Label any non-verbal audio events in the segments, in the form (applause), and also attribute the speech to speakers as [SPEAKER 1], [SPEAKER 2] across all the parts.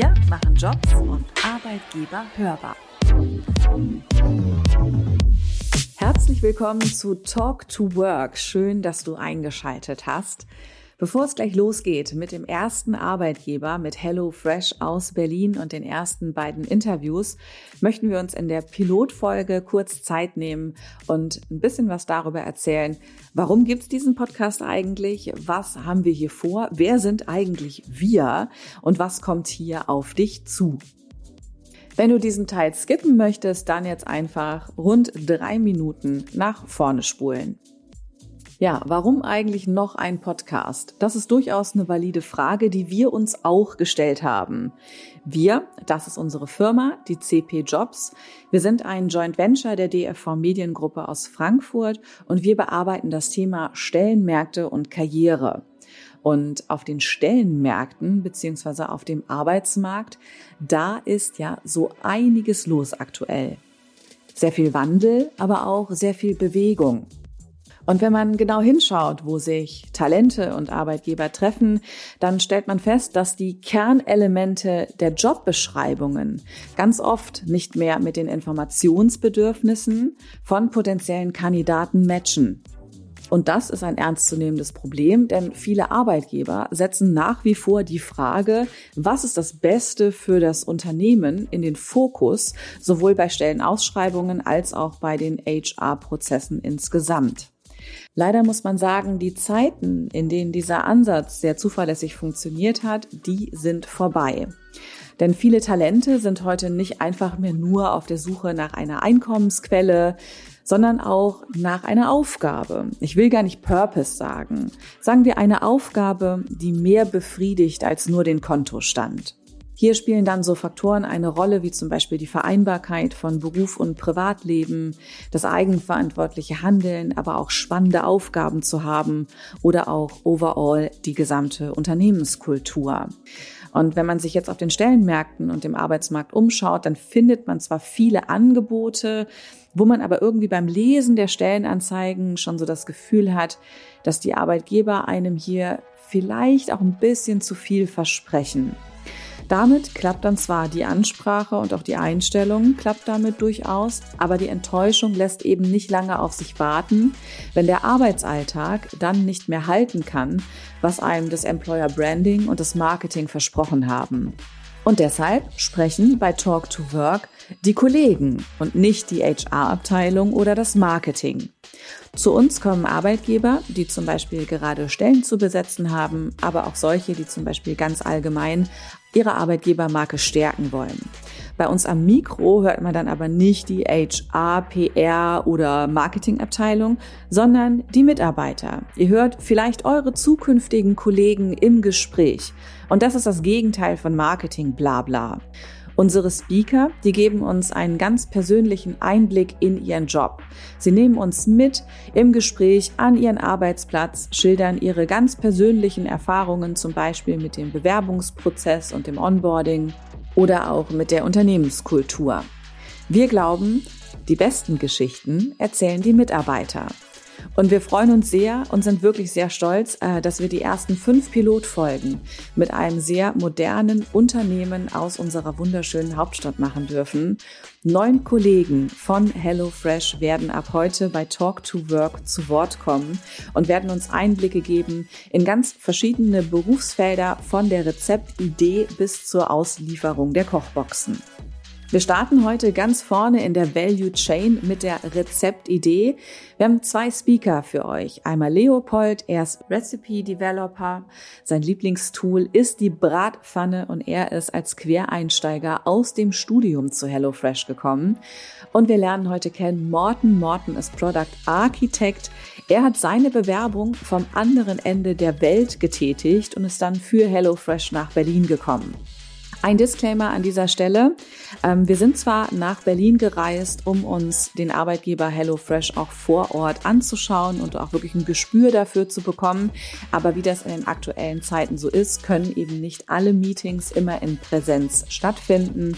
[SPEAKER 1] Wir machen Jobs und Arbeitgeber hörbar. Herzlich willkommen zu Talk to Work. Schön, dass du eingeschaltet hast. Bevor es gleich losgeht mit dem ersten Arbeitgeber, mit Hello Fresh aus Berlin und den ersten beiden Interviews, möchten wir uns in der Pilotfolge kurz Zeit nehmen und ein bisschen was darüber erzählen. Warum gibt es diesen Podcast eigentlich? Was haben wir hier vor? Wer sind eigentlich wir? Und was kommt hier auf dich zu? Wenn du diesen Teil skippen möchtest, dann jetzt einfach rund drei Minuten nach vorne spulen. Ja, warum eigentlich noch ein Podcast? Das ist durchaus eine valide Frage, die wir uns auch gestellt haben. Wir, das ist unsere Firma, die CP Jobs. Wir sind ein Joint Venture der DFV Mediengruppe aus Frankfurt und wir bearbeiten das Thema Stellenmärkte und Karriere. Und auf den Stellenmärkten beziehungsweise auf dem Arbeitsmarkt, da ist ja so einiges los aktuell. Sehr viel Wandel, aber auch sehr viel Bewegung. Und wenn man genau hinschaut, wo sich Talente und Arbeitgeber treffen, dann stellt man fest, dass die Kernelemente der Jobbeschreibungen ganz oft nicht mehr mit den Informationsbedürfnissen von potenziellen Kandidaten matchen. Und das ist ein ernstzunehmendes Problem, denn viele Arbeitgeber setzen nach wie vor die Frage, was ist das Beste für das Unternehmen in den Fokus, sowohl bei Stellenausschreibungen als auch bei den HR-Prozessen insgesamt. Leider muss man sagen, die Zeiten, in denen dieser Ansatz sehr zuverlässig funktioniert hat, die sind vorbei. Denn viele Talente sind heute nicht einfach mehr nur auf der Suche nach einer Einkommensquelle, sondern auch nach einer Aufgabe. Ich will gar nicht Purpose sagen. Sagen wir eine Aufgabe, die mehr befriedigt als nur den Kontostand. Hier spielen dann so Faktoren eine Rolle wie zum Beispiel die Vereinbarkeit von Beruf und Privatleben, das eigenverantwortliche Handeln, aber auch spannende Aufgaben zu haben oder auch overall die gesamte Unternehmenskultur. Und wenn man sich jetzt auf den Stellenmärkten und dem Arbeitsmarkt umschaut, dann findet man zwar viele Angebote, wo man aber irgendwie beim Lesen der Stellenanzeigen schon so das Gefühl hat, dass die Arbeitgeber einem hier vielleicht auch ein bisschen zu viel versprechen. Damit klappt dann zwar die Ansprache und auch die Einstellung klappt damit durchaus, aber die Enttäuschung lässt eben nicht lange auf sich warten, wenn der Arbeitsalltag dann nicht mehr halten kann, was einem das Employer Branding und das Marketing versprochen haben. Und deshalb sprechen bei Talk to Work die Kollegen und nicht die HR-Abteilung oder das Marketing. Zu uns kommen Arbeitgeber, die zum Beispiel gerade Stellen zu besetzen haben, aber auch solche, die zum Beispiel ganz allgemein ihre Arbeitgebermarke stärken wollen. Bei uns am Mikro hört man dann aber nicht die HR, PR oder Marketingabteilung, sondern die Mitarbeiter. Ihr hört vielleicht eure zukünftigen Kollegen im Gespräch. Und das ist das Gegenteil von Marketing, bla bla. Unsere Speaker, die geben uns einen ganz persönlichen Einblick in ihren Job. Sie nehmen uns mit im Gespräch an ihren Arbeitsplatz, schildern ihre ganz persönlichen Erfahrungen, zum Beispiel mit dem Bewerbungsprozess und dem Onboarding oder auch mit der Unternehmenskultur. Wir glauben, die besten Geschichten erzählen die Mitarbeiter. Und wir freuen uns sehr und sind wirklich sehr stolz, äh, dass wir die ersten fünf Pilotfolgen mit einem sehr modernen Unternehmen aus unserer wunderschönen Hauptstadt machen dürfen. Neun Kollegen von HelloFresh werden ab heute bei Talk to Work zu Wort kommen und werden uns Einblicke geben in ganz verschiedene Berufsfelder von der Rezeptidee bis zur Auslieferung der Kochboxen. Wir starten heute ganz vorne in der Value Chain mit der Rezeptidee. Wir haben zwei Speaker für euch. Einmal Leopold, er ist Recipe Developer. Sein Lieblingstool ist die Bratpfanne und er ist als Quereinsteiger aus dem Studium zu HelloFresh gekommen. Und wir lernen heute kennen Morten. Morten ist Product Architect. Er hat seine Bewerbung vom anderen Ende der Welt getätigt und ist dann für HelloFresh nach Berlin gekommen. Ein Disclaimer an dieser Stelle. Ähm, wir sind zwar nach Berlin gereist, um uns den Arbeitgeber HelloFresh auch vor Ort anzuschauen und auch wirklich ein Gespür dafür zu bekommen. Aber wie das in den aktuellen Zeiten so ist, können eben nicht alle Meetings immer in Präsenz stattfinden.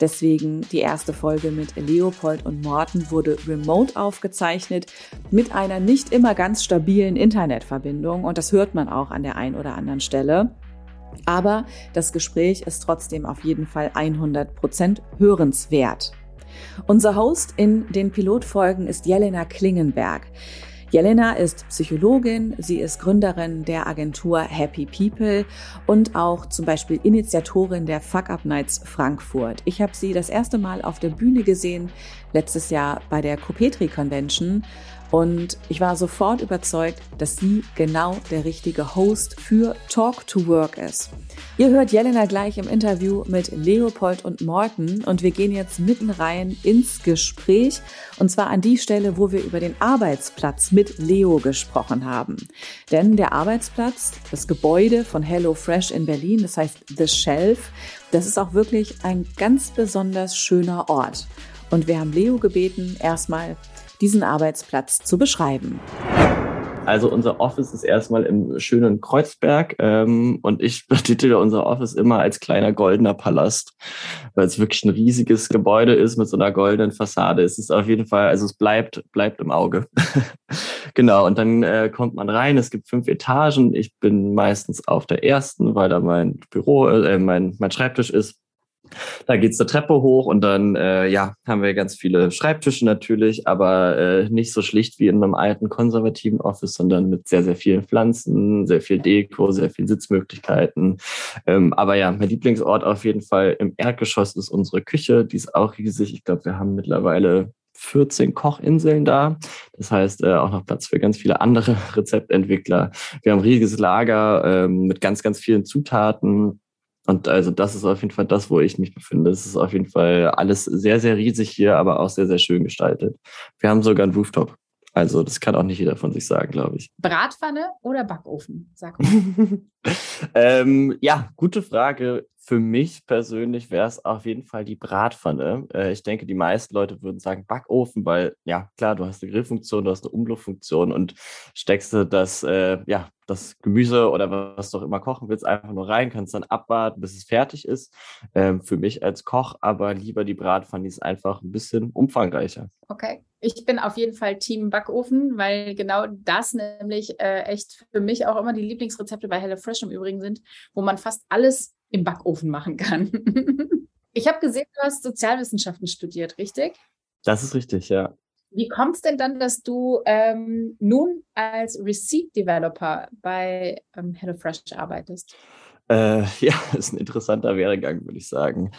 [SPEAKER 1] Deswegen die erste Folge mit Leopold und Morten wurde remote aufgezeichnet mit einer nicht immer ganz stabilen Internetverbindung und das hört man auch an der einen oder anderen Stelle. Aber das Gespräch ist trotzdem auf jeden Fall 100 Prozent hörenswert. Unser Host in den Pilotfolgen ist Jelena Klingenberg. Jelena ist Psychologin, sie ist Gründerin der Agentur Happy People und auch zum Beispiel Initiatorin der Fuck Up Nights Frankfurt. Ich habe sie das erste Mal auf der Bühne gesehen, letztes Jahr bei der Copetri Convention und ich war sofort überzeugt, dass sie genau der richtige Host für Talk to Work ist. Ihr hört Jelena gleich im Interview mit Leopold und Morten und wir gehen jetzt mitten rein ins Gespräch und zwar an die Stelle, wo wir über den Arbeitsplatz mit Leo gesprochen haben. Denn der Arbeitsplatz, das Gebäude von Hello Fresh in Berlin, das heißt The Shelf, das ist auch wirklich ein ganz besonders schöner Ort. Und wir haben Leo gebeten, erstmal diesen Arbeitsplatz zu beschreiben.
[SPEAKER 2] Also unser Office ist erstmal im schönen Kreuzberg ähm, und ich (laughs) betitle unser Office immer als kleiner goldener Palast, weil es wirklich ein riesiges Gebäude ist mit so einer goldenen Fassade. Es ist auf jeden Fall, also es bleibt, bleibt im Auge. (laughs) genau, und dann äh, kommt man rein, es gibt fünf Etagen. Ich bin meistens auf der ersten, weil da mein Büro, äh, mein, mein Schreibtisch ist. Da geht's eine Treppe hoch und dann äh, ja, haben wir ganz viele Schreibtische natürlich, aber äh, nicht so schlicht wie in einem alten konservativen Office, sondern mit sehr, sehr vielen Pflanzen, sehr viel Deko, sehr viel Sitzmöglichkeiten. Ähm, aber ja, mein Lieblingsort auf jeden Fall im Erdgeschoss ist unsere Küche. Die ist auch riesig. Ich glaube, wir haben mittlerweile 14 Kochinseln da. Das heißt, äh, auch noch Platz für ganz viele andere (laughs) Rezeptentwickler. Wir haben ein riesiges Lager ähm, mit ganz, ganz vielen Zutaten und also das ist auf jeden Fall das, wo ich mich befinde. Es ist auf jeden Fall alles sehr, sehr riesig hier, aber auch sehr, sehr schön gestaltet. Wir haben sogar einen Rooftop. Also das kann auch nicht jeder von sich sagen, glaube ich.
[SPEAKER 3] Bratpfanne oder Backofen? Sag mal. (laughs)
[SPEAKER 2] ähm, ja, gute Frage. Für mich persönlich wäre es auf jeden Fall die Bratpfanne. Äh, ich denke, die meisten Leute würden sagen Backofen, weil ja klar, du hast eine Grillfunktion, du hast eine Umluftfunktion und steckst du das, äh, ja, das Gemüse oder was du auch immer kochen willst, einfach nur rein, kannst dann abwarten, bis es fertig ist. Ähm, für mich als Koch aber lieber die Bratpfanne, die ist einfach ein bisschen umfangreicher.
[SPEAKER 3] Okay. Ich bin auf jeden Fall Team Backofen, weil genau das nämlich äh, echt für mich auch immer die Lieblingsrezepte bei HelloFresh im Übrigen sind, wo man fast alles im Backofen machen kann. (laughs) ich habe gesehen, du hast Sozialwissenschaften studiert, richtig?
[SPEAKER 2] Das ist richtig, ja.
[SPEAKER 3] Wie kommt es denn dann, dass du ähm, nun als Receipt Developer bei ähm, HelloFresh arbeitest?
[SPEAKER 2] Äh, (laughs) ja, ist ein interessanter Werdegang, würde ich sagen.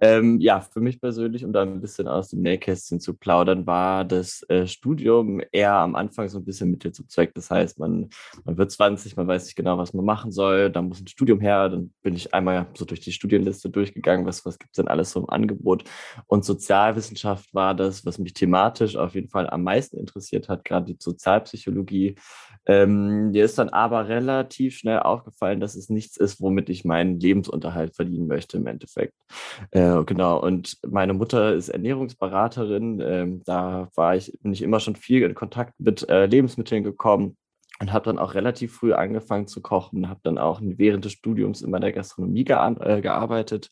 [SPEAKER 2] Ähm, ja, für mich persönlich, um da ein bisschen aus dem Nähkästchen zu plaudern, war das äh, Studium eher am Anfang so ein bisschen Mittel zum Zweck. Das heißt, man, man wird 20, man weiß nicht genau, was man machen soll, dann muss ein Studium her, dann bin ich einmal so durch die Studienliste durchgegangen, was, was gibt es denn alles so im Angebot. Und Sozialwissenschaft war das, was mich thematisch auf jeden Fall am meisten interessiert hat, gerade die Sozialpsychologie. Ähm, mir ist dann aber relativ schnell aufgefallen, dass es nichts ist, womit ich meinen Lebensunterhalt verdienen möchte im Endeffekt. Äh, genau. Und meine Mutter ist Ernährungsberaterin. Ähm, da war ich, bin ich immer schon viel in Kontakt mit äh, Lebensmitteln gekommen und habe dann auch relativ früh angefangen zu kochen, habe dann auch während des Studiums in meiner Gastronomie äh, gearbeitet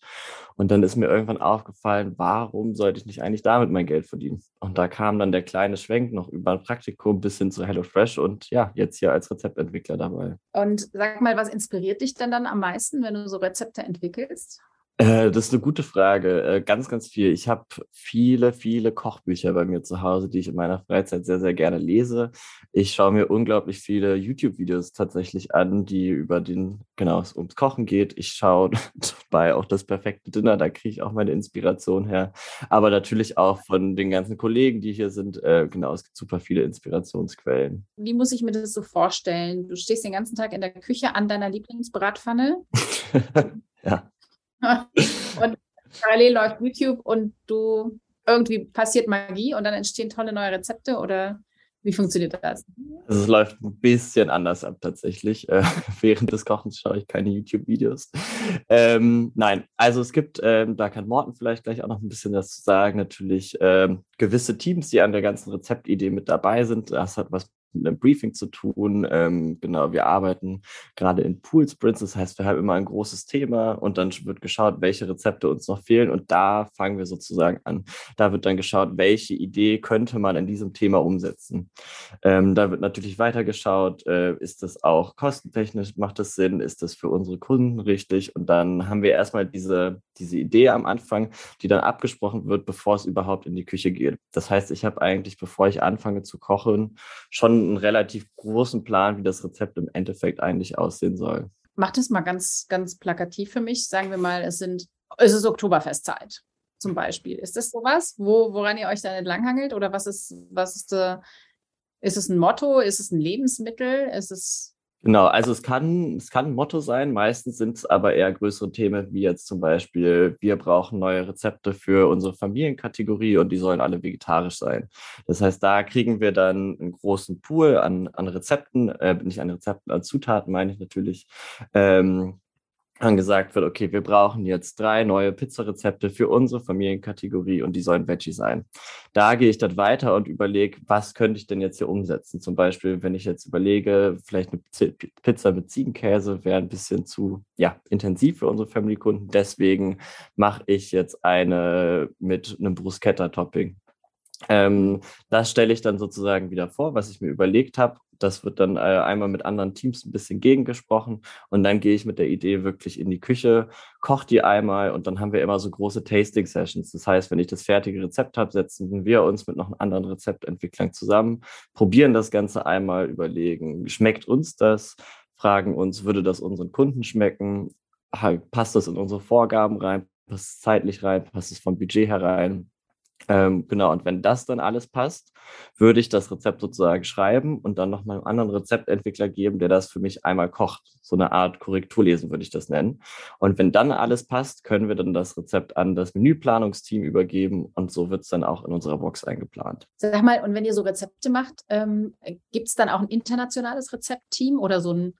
[SPEAKER 2] und dann ist mir irgendwann aufgefallen, warum sollte ich nicht eigentlich damit mein Geld verdienen? Und da kam dann der kleine Schwenk noch über ein Praktikum bis hin zu HelloFresh und ja, jetzt hier als Rezeptentwickler dabei.
[SPEAKER 3] Und sag mal, was inspiriert dich denn dann am meisten, wenn du so Rezepte entwickelst?
[SPEAKER 2] Äh, das ist eine gute Frage. Äh, ganz, ganz viel. Ich habe viele, viele Kochbücher bei mir zu Hause, die ich in meiner Freizeit sehr, sehr gerne lese. Ich schaue mir unglaublich viele YouTube-Videos tatsächlich an, die über den, genau, es ums Kochen geht. Ich schaue (laughs) dabei auch das perfekte Dinner, da kriege ich auch meine Inspiration her. Aber natürlich auch von den ganzen Kollegen, die hier sind. Äh, genau, es gibt super viele Inspirationsquellen.
[SPEAKER 3] Wie muss ich mir das so vorstellen? Du stehst den ganzen Tag in der Küche an deiner Lieblingsbratpfanne. (laughs)
[SPEAKER 2] ja. (laughs)
[SPEAKER 3] und parallel läuft YouTube und du irgendwie passiert Magie und dann entstehen tolle neue Rezepte oder wie funktioniert das?
[SPEAKER 2] Also es läuft ein bisschen anders ab tatsächlich. Äh, (laughs) während des Kochens schaue ich keine YouTube-Videos. Ähm, nein, also es gibt, ähm, da kann Morten vielleicht gleich auch noch ein bisschen dazu sagen, natürlich ähm, gewisse Teams, die an der ganzen Rezeptidee mit dabei sind. Das hat was einem Briefing zu tun. Ähm, genau, wir arbeiten gerade in Pool Sprints, das heißt, wir haben immer ein großes Thema und dann wird geschaut, welche Rezepte uns noch fehlen und da fangen wir sozusagen an. Da wird dann geschaut, welche Idee könnte man in diesem Thema umsetzen. Ähm, da wird natürlich weitergeschaut, äh, ist das auch kostentechnisch, macht das Sinn, ist das für unsere Kunden richtig und dann haben wir erstmal diese, diese Idee am Anfang, die dann abgesprochen wird, bevor es überhaupt in die Küche geht. Das heißt, ich habe eigentlich, bevor ich anfange zu kochen, schon einen relativ großen Plan, wie das Rezept im Endeffekt eigentlich aussehen soll.
[SPEAKER 3] Mach das mal ganz, ganz plakativ für mich. Sagen wir mal, es sind, es ist Oktoberfestzeit zum Beispiel. Ist das sowas, wo, woran ihr euch dann entlanghangelt? Oder was ist, was ist, äh, ist es ein Motto? Ist es ein Lebensmittel? Ist es
[SPEAKER 2] Genau, also es kann, es kann ein Motto sein, meistens sind es aber eher größere Themen, wie jetzt zum Beispiel, wir brauchen neue Rezepte für unsere Familienkategorie und die sollen alle vegetarisch sein. Das heißt, da kriegen wir dann einen großen Pool an, an Rezepten, äh, nicht an Rezepten, an Zutaten meine ich natürlich, ähm, dann gesagt wird, okay, wir brauchen jetzt drei neue Pizzarezepte für unsere Familienkategorie und die sollen Veggie sein. Da gehe ich dann weiter und überlege, was könnte ich denn jetzt hier umsetzen? Zum Beispiel, wenn ich jetzt überlege, vielleicht eine Pizza mit Ziegenkäse wäre ein bisschen zu ja, intensiv für unsere Family-Kunden. Deswegen mache ich jetzt eine mit einem Bruschetta-Topping. Ähm, das stelle ich dann sozusagen wieder vor, was ich mir überlegt habe. Das wird dann äh, einmal mit anderen Teams ein bisschen gegengesprochen und dann gehe ich mit der Idee wirklich in die Küche, koche die einmal und dann haben wir immer so große Tasting-Sessions. Das heißt, wenn ich das fertige Rezept habe, setzen wir uns mit noch anderen Rezeptentwicklern zusammen, probieren das Ganze einmal, überlegen, schmeckt uns das, fragen uns, würde das unseren Kunden schmecken, passt das in unsere Vorgaben rein, passt es zeitlich rein, passt es vom Budget herein ähm, genau, und wenn das dann alles passt, würde ich das Rezept sozusagen schreiben und dann noch mal einem anderen Rezeptentwickler geben, der das für mich einmal kocht. So eine Art Korrekturlesen würde ich das nennen. Und wenn dann alles passt, können wir dann das Rezept an das Menüplanungsteam übergeben und so wird es dann auch in unserer Box eingeplant.
[SPEAKER 3] Sag mal, und wenn ihr so Rezepte macht, ähm, gibt es dann auch ein internationales Rezeptteam oder so ein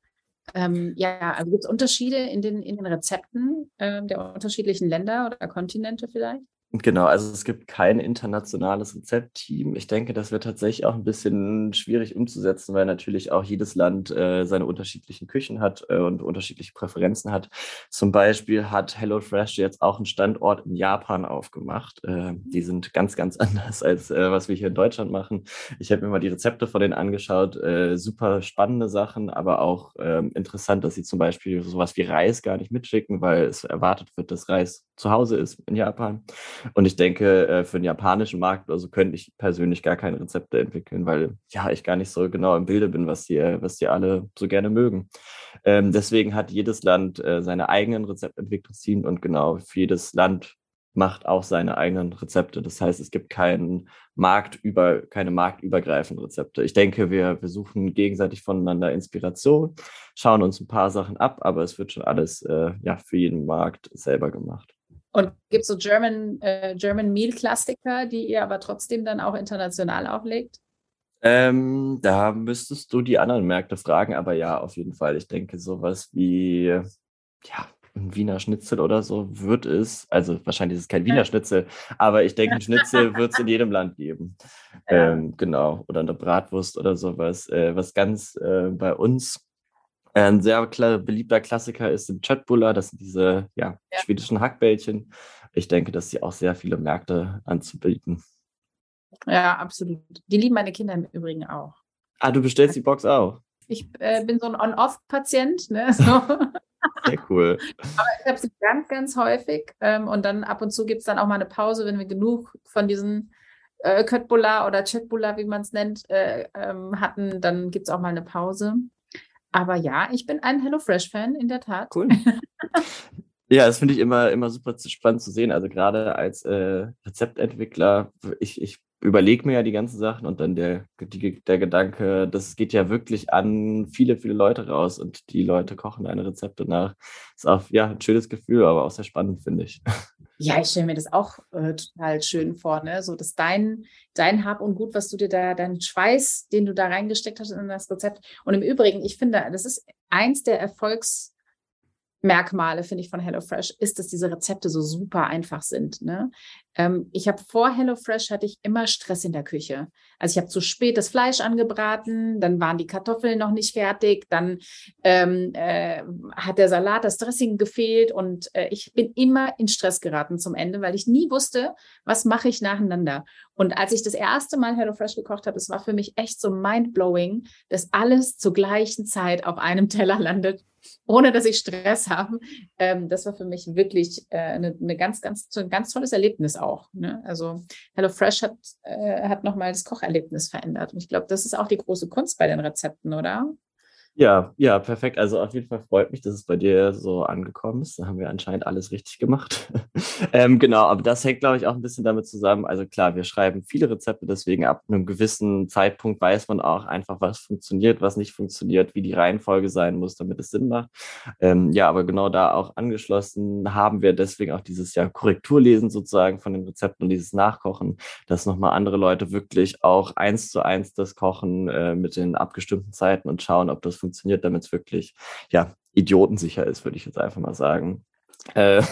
[SPEAKER 3] ähm, ja, also gibt es Unterschiede in den, in den Rezepten äh, der unterschiedlichen Länder oder Kontinente vielleicht?
[SPEAKER 2] Genau, also es gibt kein internationales Rezeptteam. Ich denke, das wird tatsächlich auch ein bisschen schwierig umzusetzen, weil natürlich auch jedes Land äh, seine unterschiedlichen Küchen hat äh, und unterschiedliche Präferenzen hat. Zum Beispiel hat HelloFresh jetzt auch einen Standort in Japan aufgemacht. Äh, die sind ganz, ganz (laughs) anders als äh, was wir hier in Deutschland machen. Ich habe mir mal die Rezepte von denen angeschaut. Äh, super spannende Sachen, aber auch ähm, interessant, dass sie zum Beispiel sowas wie Reis gar nicht mitschicken, weil es erwartet wird, dass Reis zu Hause ist in Japan. Und ich denke, äh, für den japanischen Markt also könnte ich persönlich gar keine Rezepte entwickeln, weil ja, ich gar nicht so genau im Bilde bin, was die, was die alle so gerne mögen. Ähm, deswegen hat jedes Land äh, seine eigenen Rezeptentwicklungsteams und genau für jedes Land macht auch seine eigenen Rezepte. Das heißt, es gibt keinen Marktüber, keine marktübergreifenden Rezepte. Ich denke, wir, wir suchen gegenseitig voneinander Inspiration, schauen uns ein paar Sachen ab, aber es wird schon alles äh, ja, für jeden Markt selber gemacht.
[SPEAKER 3] Und gibt es so German, äh, German Meal Klassiker, die ihr aber trotzdem dann auch international auflegt?
[SPEAKER 2] Ähm, da müsstest du die anderen Märkte fragen, aber ja, auf jeden Fall. Ich denke, sowas wie, ja, ein Wiener Schnitzel oder so wird es, also wahrscheinlich ist es kein Wiener Schnitzel, aber ich denke, ein (laughs) Schnitzel wird es in jedem Land geben. Ja. Ähm, genau, oder eine Bratwurst oder sowas. Äh, was ganz äh, bei uns ein sehr beliebter Klassiker ist im Chatbulla, das sind diese ja, ja. schwedischen Hackbällchen. Ich denke, dass sie auch sehr viele Märkte anzubieten.
[SPEAKER 3] Ja, absolut. Die lieben meine Kinder im Übrigen auch.
[SPEAKER 2] Ah, du bestellst die Box auch?
[SPEAKER 3] Ich äh, bin so ein On-Off-Patient. Ne? (laughs) So.
[SPEAKER 2] Sehr cool.
[SPEAKER 3] Aber ich habe sie ganz, ganz häufig. Ähm, und dann ab und zu gibt es dann auch mal eine Pause, wenn wir genug von diesen äh, Köttbullar oder Chatbullar, wie man es nennt, äh, ähm, hatten. Dann gibt es auch mal eine Pause. Aber ja, ich bin ein HelloFresh-Fan, in der Tat.
[SPEAKER 2] Cool. (laughs) Ja, das finde ich immer, immer super spannend zu sehen. Also gerade als äh, Rezeptentwickler, ich, ich überlege mir ja die ganzen Sachen und dann der, die, der Gedanke, das geht ja wirklich an viele, viele Leute raus und die Leute kochen deine Rezepte nach. Ist auch ja, ein schönes Gefühl, aber auch sehr spannend, finde ich.
[SPEAKER 3] Ja, ich stelle mir das auch äh, total schön vor, ne? So, dass dein, dein Hab und Gut, was du dir da, dein Schweiß, den du da reingesteckt hast in das Rezept. Und im Übrigen, ich finde, das ist eins der Erfolgs, Merkmale, finde ich, von HelloFresh, ist, dass diese Rezepte so super einfach sind. Ne? Ähm, ich habe vor HelloFresh hatte ich immer Stress in der Küche. Also ich habe zu spät das Fleisch angebraten, dann waren die Kartoffeln noch nicht fertig, dann ähm, äh, hat der Salat, das Dressing gefehlt und äh, ich bin immer in Stress geraten zum Ende, weil ich nie wusste, was mache ich nacheinander. Und als ich das erste Mal HelloFresh gekocht habe, es war für mich echt so mindblowing, dass alles zur gleichen Zeit auf einem Teller (laughs) landet ohne dass ich Stress habe. Ähm, das war für mich wirklich äh, eine, eine, ganz, ganz, ein ganz tolles Erlebnis auch. Ne? Also HelloFresh hat, äh, hat nochmal das Kocherlebnis verändert. Und ich glaube, das ist auch die große Kunst bei den Rezepten, oder?
[SPEAKER 2] Ja, ja, perfekt. Also auf jeden Fall freut mich, dass es bei dir so angekommen ist. Da haben wir anscheinend alles richtig gemacht. (laughs) ähm, genau, aber das hängt, glaube ich, auch ein bisschen damit zusammen. Also klar, wir schreiben viele Rezepte, deswegen ab einem gewissen Zeitpunkt weiß man auch einfach, was funktioniert, was nicht funktioniert, wie die Reihenfolge sein muss, damit es Sinn macht. Ähm, ja, aber genau da auch angeschlossen haben wir deswegen auch dieses ja Korrekturlesen sozusagen von den Rezepten und dieses Nachkochen, dass nochmal andere Leute wirklich auch eins zu eins das Kochen äh, mit den abgestimmten Zeiten und schauen, ob das funktioniert, damit es wirklich, ja, idiotensicher ist, würde ich jetzt einfach mal sagen. Äh,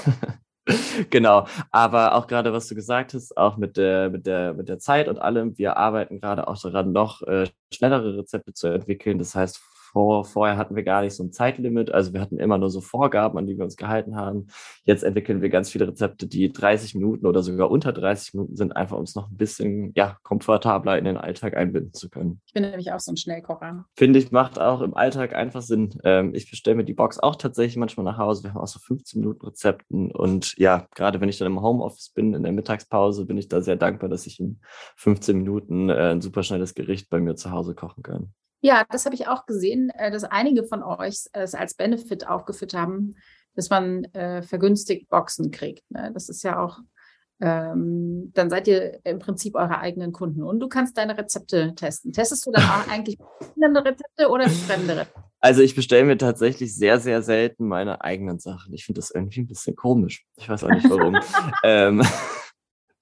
[SPEAKER 2] (laughs) genau, aber auch gerade, was du gesagt hast, auch mit der, mit der, mit der Zeit und allem, wir arbeiten gerade auch daran, noch äh, schnellere Rezepte zu entwickeln. Das heißt, vor, vorher hatten wir gar nicht so ein Zeitlimit, also wir hatten immer nur so Vorgaben, an die wir uns gehalten haben. Jetzt entwickeln wir ganz viele Rezepte, die 30 Minuten oder sogar unter 30 Minuten sind, einfach um es noch ein bisschen ja, komfortabler in den Alltag einbinden zu können.
[SPEAKER 3] Ich bin nämlich auch so ein Schnellkocher.
[SPEAKER 2] Finde ich, macht auch im Alltag einfach Sinn. Ähm, ich bestelle mir die Box auch tatsächlich manchmal nach Hause. Wir haben auch so 15 Minuten Rezepten und ja, gerade wenn ich dann im Homeoffice bin, in der Mittagspause, bin ich da sehr dankbar, dass ich in 15 Minuten äh, ein super schnelles Gericht bei mir zu Hause kochen kann.
[SPEAKER 3] Ja, das habe ich auch gesehen, äh, dass einige von euch es als Benefit aufgeführt haben, dass man äh, vergünstigt Boxen kriegt. Ne? Das ist ja auch, ähm, dann seid ihr im Prinzip eure eigenen Kunden und du kannst deine Rezepte testen. Testest du dann auch (laughs) eigentlich Rezepte oder fremde Rezepte?
[SPEAKER 2] Also ich bestelle mir tatsächlich sehr, sehr selten meine eigenen Sachen. Ich finde das irgendwie ein bisschen komisch. Ich weiß auch nicht warum. (laughs) ähm,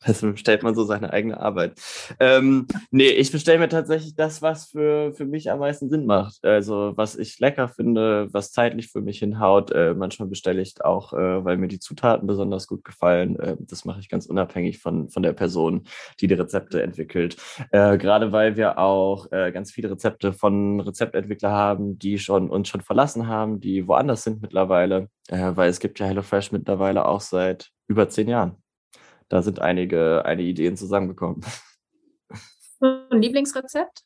[SPEAKER 2] also bestellt man so seine eigene Arbeit. Ähm, nee, ich bestelle mir tatsächlich das, was für, für mich am meisten Sinn macht. Also was ich lecker finde, was zeitlich für mich hinhaut. Äh, manchmal bestelle ich auch, äh, weil mir die Zutaten besonders gut gefallen. Äh, das mache ich ganz unabhängig von, von der Person, die die Rezepte entwickelt. Äh, gerade weil wir auch äh, ganz viele Rezepte von Rezeptentwicklern haben, die schon uns schon verlassen haben, die woanders sind mittlerweile. Äh, weil es gibt ja HelloFresh mittlerweile auch seit über zehn Jahren da sind einige, einige Ideen zusammengekommen. (laughs)
[SPEAKER 3] Ein Lieblingsrezept?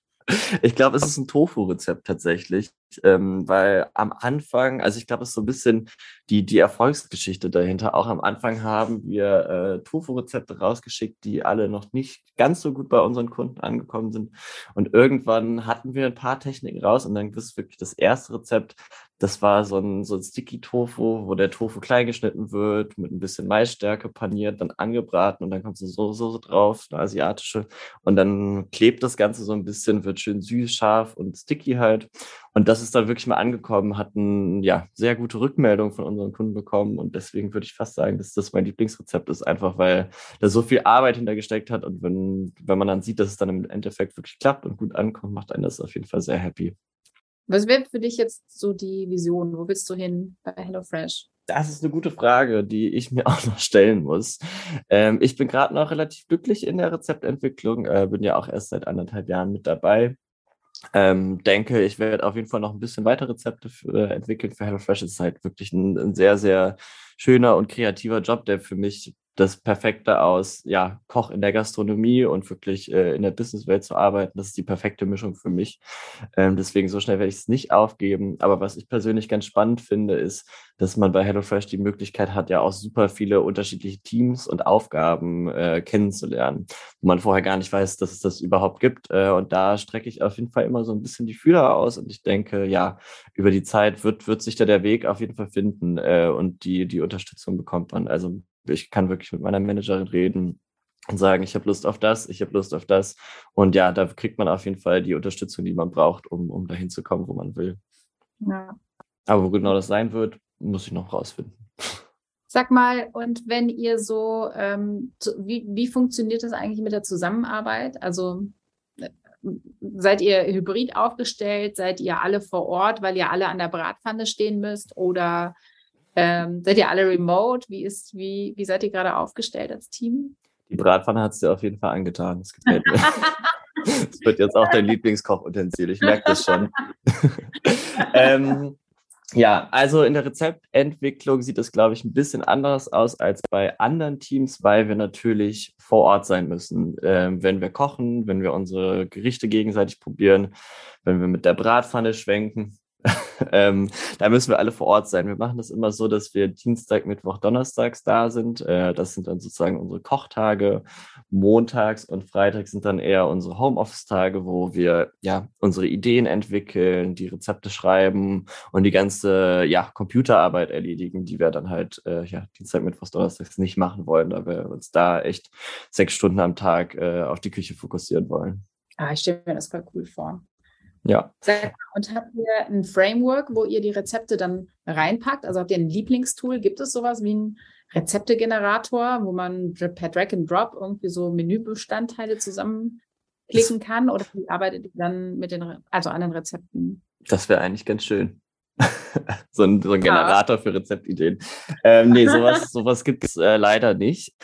[SPEAKER 2] Ich glaube, es ist ein Tofu-Rezept tatsächlich, ähm, weil am Anfang, also ich glaube, es ist so ein bisschen die, die Erfolgsgeschichte dahinter. Auch am Anfang haben wir äh, Tofu-Rezepte rausgeschickt, die alle noch nicht ganz so gut bei unseren Kunden angekommen sind. Und irgendwann hatten wir ein paar Techniken raus und dann ist wirklich das erste Rezept, das war so ein, so ein Sticky Tofu, wo der Tofu klein geschnitten wird, mit ein bisschen Maisstärke paniert, dann angebraten und dann kommt so Soße drauf, eine asiatische. Und dann klebt das Ganze so ein bisschen, wird schön süß, scharf und sticky halt. Und das ist dann wirklich mal angekommen, hatten ja sehr gute Rückmeldungen von unseren Kunden bekommen. Und deswegen würde ich fast sagen, dass das mein Lieblingsrezept ist, einfach weil da so viel Arbeit hintergesteckt hat. Und wenn, wenn man dann sieht, dass es dann im Endeffekt wirklich klappt und gut ankommt, macht einen das auf jeden Fall sehr happy.
[SPEAKER 3] Was wäre für dich jetzt so die Vision? Wo willst du hin bei HelloFresh?
[SPEAKER 2] Das ist eine gute Frage, die ich mir (laughs) auch noch stellen muss. Ähm, ich bin gerade noch relativ glücklich in der Rezeptentwicklung, äh, bin ja auch erst seit anderthalb Jahren mit dabei. Ähm, denke, ich werde auf jeden Fall noch ein bisschen weitere Rezepte für, äh, entwickeln für HelloFresh. Es ist halt wirklich ein, ein sehr, sehr schöner und kreativer Job, der für mich das Perfekte aus, ja, Koch in der Gastronomie und wirklich äh, in der Businesswelt zu arbeiten. Das ist die perfekte Mischung für mich. Ähm, deswegen so schnell werde ich es nicht aufgeben. Aber was ich persönlich ganz spannend finde, ist, dass man bei HelloFresh die Möglichkeit hat, ja auch super viele unterschiedliche Teams und Aufgaben äh, kennenzulernen, wo man vorher gar nicht weiß, dass es das überhaupt gibt. Äh, und da strecke ich auf jeden Fall immer so ein bisschen die Fühler aus. Und ich denke, ja, über die Zeit wird, wird sich da der Weg auf jeden Fall finden äh, und die, die Unterstützung bekommt man. Also ich kann wirklich mit meiner Managerin reden und sagen, ich habe Lust auf das, ich habe Lust auf das. Und ja, da kriegt man auf jeden Fall die Unterstützung, die man braucht, um, um dahin zu kommen, wo man will. Ja. Aber wo genau das sein wird, muss ich noch rausfinden.
[SPEAKER 3] Sag mal, und wenn ihr so, ähm, wie, wie funktioniert das eigentlich mit der Zusammenarbeit? Also äh, seid ihr hybrid aufgestellt? Seid ihr alle vor Ort, weil ihr alle an der Bratpfanne stehen müsst? Oder Ähm, seid ihr alle remote? Wie, ist, wie, wie seid ihr gerade aufgestellt als Team?
[SPEAKER 2] Die Bratpfanne hat es dir auf jeden Fall angetan. Das gefällt mir. (laughs) Das wird jetzt auch dein Lieblingskochutensil. Ich merke das schon. (laughs) ähm, ja, also in der Rezeptentwicklung sieht es, glaube ich, ein bisschen anders aus als bei anderen Teams, weil wir natürlich vor Ort sein müssen. Ähm, wenn wir kochen, wenn wir unsere Gerichte gegenseitig probieren, wenn wir mit der Bratpfanne schwenken, (laughs) ähm, da müssen wir alle vor Ort sein. Wir machen das immer so, dass wir Dienstag, Mittwoch, Donnerstags da sind. Äh, das sind dann sozusagen unsere Kochtage. Montags und Freitags sind dann eher unsere Homeoffice-Tage, wo wir ja unsere Ideen entwickeln, die Rezepte schreiben und die ganze ja, Computerarbeit erledigen, die wir dann halt äh, ja, Dienstag, Mittwoch, Donnerstags nicht machen wollen, da wir uns da echt sechs Stunden am Tag äh, auf die Küche fokussieren wollen.
[SPEAKER 3] Ah, ich stelle mir das voll cool vor.
[SPEAKER 2] Ja.
[SPEAKER 3] Und habt ihr ein Framework, wo ihr die Rezepte dann reinpackt? Also habt ihr ein Lieblingstool? Gibt es sowas wie ein Rezeptegenerator, wo man per Drag and Drop irgendwie so Menübestandteile zusammenklicken kann? Oder wie arbeitet ihr dann mit den, also an den Rezepten?
[SPEAKER 2] Das wäre eigentlich ganz schön. (laughs) so, ein, so ein Generator ja. für Rezeptideen. Ähm, nee, sowas, (laughs) sowas gibt es äh, leider nicht.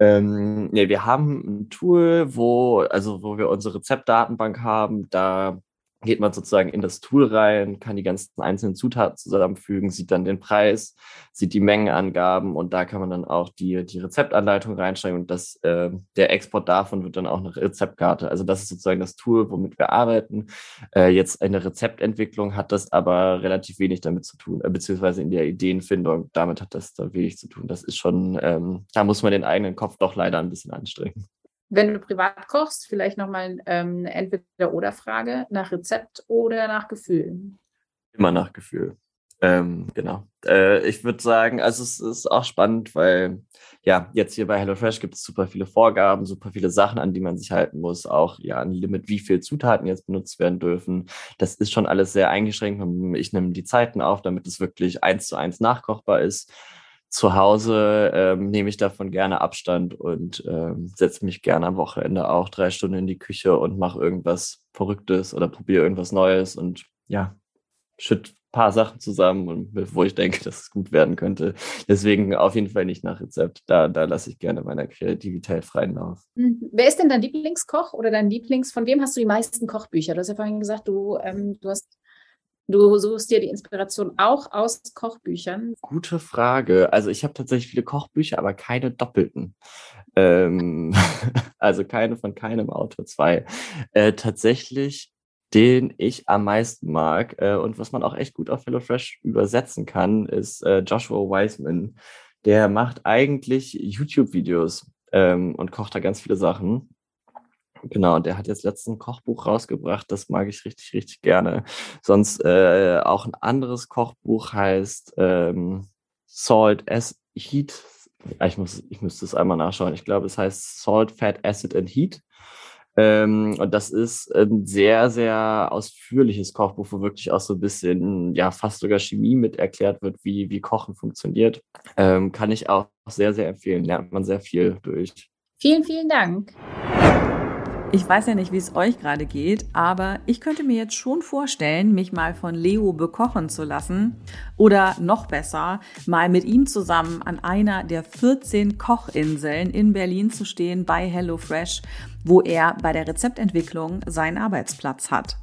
[SPEAKER 2] Ähm, nee, wir haben ein Tool, wo, also wo wir unsere Rezeptdatenbank haben, da geht man sozusagen in das Tool rein, kann die ganzen einzelnen Zutaten zusammenfügen, sieht dann den Preis, sieht die Mengenangaben und da kann man dann auch die, die Rezeptanleitung reinschreiben und das, äh, der Export davon wird dann auch eine Rezeptkarte. Also das ist sozusagen das Tool, womit wir arbeiten. Äh, jetzt eine Rezeptentwicklung hat das aber relativ wenig damit zu tun, äh, beziehungsweise in der Ideenfindung, damit hat das da wenig zu tun. Das ist schon, ähm, da muss man den eigenen Kopf doch leider ein bisschen anstrengen
[SPEAKER 3] wenn du privat kochst, vielleicht nochmal ähm, eine Entweder-Oder-Frage nach Rezept oder nach Gefühl?
[SPEAKER 2] Immer nach Gefühl. Ähm, genau. Äh, ich würde sagen, also es ist auch spannend, weil ja, jetzt hier bei HelloFresh gibt es super viele Vorgaben, super viele Sachen, an die man sich halten muss. Auch ja, ein Limit, wie viele Zutaten jetzt benutzt werden dürfen. Das ist schon alles sehr eingeschränkt. Ich nehme die Zeiten auf, damit es wirklich eins zu eins nachkochbar ist zu Hause ähm, nehme ich davon gerne Abstand und ähm, setze mich gerne am Wochenende auch drei Stunden in die Küche und mache irgendwas Verrücktes oder probiere irgendwas Neues und ja, schütt ein paar Sachen zusammen, und, wo ich denke, (laughs) dass es gut werden könnte. Deswegen auf jeden Fall nicht nach Rezept. Da, da lasse ich gerne meiner Kreativität freien Lauf.
[SPEAKER 3] Mhm. Wer ist denn dein Lieblingskoch oder dein Lieblings? Von wem hast du die meisten Kochbücher? Du hast ja vorhin gesagt, du, ähm, du hast Du suchst dir die Inspiration auch aus Kochbüchern?
[SPEAKER 2] Gute Frage. Also ich habe tatsächlich viele Kochbücher, aber keine doppelten. Ähm, (laughs) also keine von keinem Autor, zwei. Äh, tatsächlich den ich am meisten mag äh, und was man auch echt gut auf HelloFresh übersetzen kann, ist äh, Joshua Wiseman. Der macht eigentlich YouTube-Videos ähm, und kocht da ganz viele Sachen. Genau, der hat jetzt letztens ein Kochbuch rausgebracht, das mag ich richtig, richtig gerne. Sonst äh, auch ein anderes Kochbuch heißt ähm, Salt as Heat. Ich, muss, ich müsste es einmal nachschauen. Ich glaube, es heißt Salt, Fat, Acid and Heat. Ähm, und das ist ein sehr, sehr ausführliches Kochbuch, wo wirklich auch so ein bisschen, ja, fast sogar Chemie mit erklärt wird, wie, wie Kochen funktioniert. Ähm, kann ich auch sehr, sehr empfehlen. Lernt man sehr viel durch.
[SPEAKER 3] Vielen, vielen Dank.
[SPEAKER 1] Ich weiß ja nicht, wie es euch gerade geht, aber ich könnte mir jetzt schon vorstellen, mich mal von Leo bekochen zu lassen oder noch besser, mal mit ihm zusammen an einer der 14 Kochinseln in Berlin zu stehen bei HelloFresh, wo er bei der Rezeptentwicklung seinen Arbeitsplatz hat.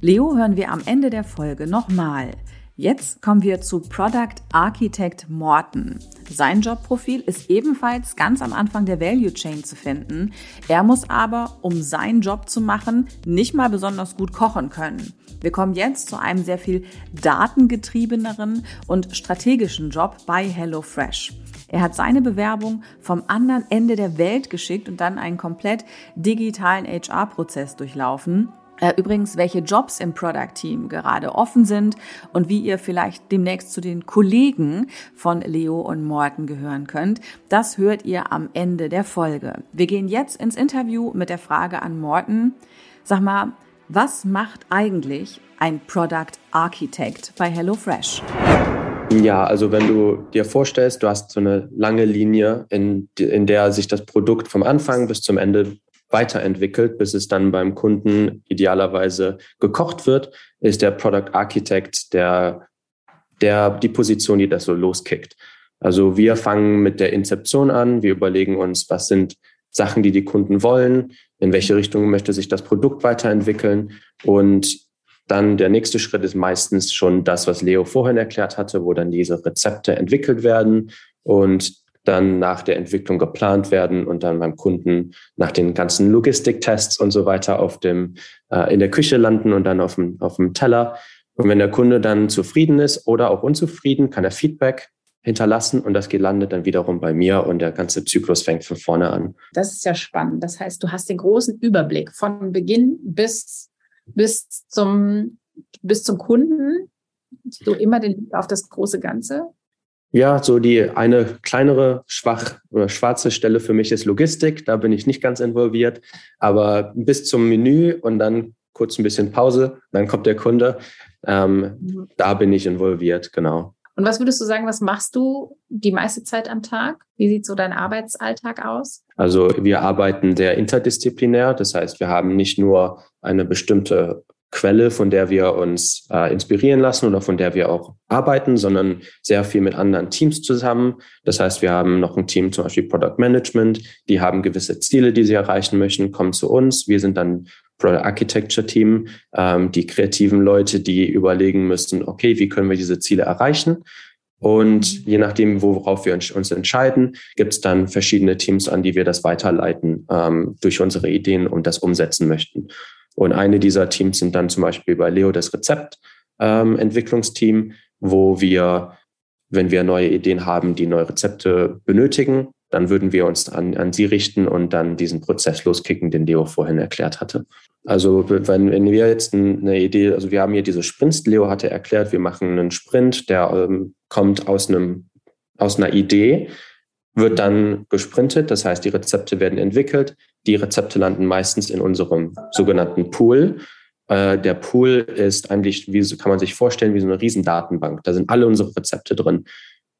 [SPEAKER 1] Leo hören wir am Ende der Folge nochmal. Jetzt kommen wir zu Product Architect Morton. Sein Jobprofil ist ebenfalls ganz am Anfang der Value Chain zu finden. Er muss aber, um seinen Job zu machen, nicht mal besonders gut kochen können. Wir kommen jetzt zu einem sehr viel datengetriebeneren und strategischen Job bei HelloFresh. Er hat seine Bewerbung vom anderen Ende der Welt geschickt und dann einen komplett digitalen HR-Prozess durchlaufen. Äh, übrigens, welche Jobs im Product Team gerade offen sind und wie ihr vielleicht demnächst zu den Kollegen von Leo und Morten gehören könnt, das hört ihr am Ende der Folge. Wir gehen jetzt ins Interview mit der Frage an Morten. Sag mal, was macht eigentlich ein Product Architect bei HelloFresh?
[SPEAKER 4] Ja, also wenn du dir vorstellst, du hast so eine lange Linie, in, in der sich das Produkt vom Anfang bis zum Ende weiterentwickelt, bis es dann beim Kunden idealerweise gekocht wird, ist der Product Architect der der, die Position, die das so loskickt. Also wir fangen mit der Inzeption an, wir überlegen uns, was sind Sachen, die die Kunden wollen, in welche Richtung möchte sich das Produkt weiterentwickeln? Und dann der nächste Schritt ist meistens schon das, was Leo vorhin erklärt hatte, wo dann diese Rezepte entwickelt werden. Und dann nach der Entwicklung geplant werden und dann beim Kunden nach den ganzen Logistiktests und so weiter auf dem, äh, in der Küche landen und dann auf dem, auf dem Teller. Und wenn der Kunde dann zufrieden ist oder auch unzufrieden, kann er Feedback hinterlassen und das landet dann wiederum bei mir und der ganze Zyklus fängt von vorne an.
[SPEAKER 3] Das ist ja spannend. Das heißt, du hast den großen Überblick von Beginn bis, bis, zum, bis zum Kunden. Du immer den auf das große Ganze.
[SPEAKER 4] Ja, so die eine kleinere schwach oder schwarze Stelle für mich ist Logistik. Da bin ich nicht ganz involviert, aber bis zum Menü und dann kurz ein bisschen Pause, dann kommt der Kunde. Ähm, mhm. Da bin ich involviert, genau.
[SPEAKER 3] Und was würdest du sagen, was machst du die meiste Zeit am Tag? Wie sieht so dein Arbeitsalltag aus?
[SPEAKER 4] Also wir arbeiten sehr interdisziplinär. Das heißt, wir haben nicht nur eine bestimmte Quelle, von der wir uns äh, inspirieren lassen oder von der wir auch arbeiten, sondern sehr viel mit anderen Teams zusammen. Das heißt, wir haben noch ein Team, zum Beispiel Product Management, die haben gewisse Ziele, die sie erreichen möchten, kommen zu uns. Wir sind dann Product Architecture Team, ähm, die kreativen Leute, die überlegen müssen, okay, wie können wir diese Ziele erreichen? Und je nachdem, worauf wir uns entscheiden, gibt es dann verschiedene Teams, an die wir das weiterleiten ähm, durch unsere Ideen und das umsetzen möchten. Und eine dieser Teams sind dann zum Beispiel bei Leo das Rezeptentwicklungsteam, ähm, wo wir, wenn wir neue Ideen haben, die neue Rezepte benötigen, dann würden wir uns an, an sie richten und dann diesen Prozess loskicken, den Leo vorhin erklärt hatte. Also wenn, wenn wir jetzt eine Idee, also wir haben hier diese Sprints, Leo hatte erklärt, wir machen einen Sprint, der ähm, kommt aus einem aus einer Idee, wird dann gesprintet, das heißt, die Rezepte werden entwickelt. Die Rezepte landen meistens in unserem sogenannten Pool. Äh, der Pool ist eigentlich, wie kann man sich vorstellen, wie so eine Riesendatenbank. Da sind alle unsere Rezepte drin.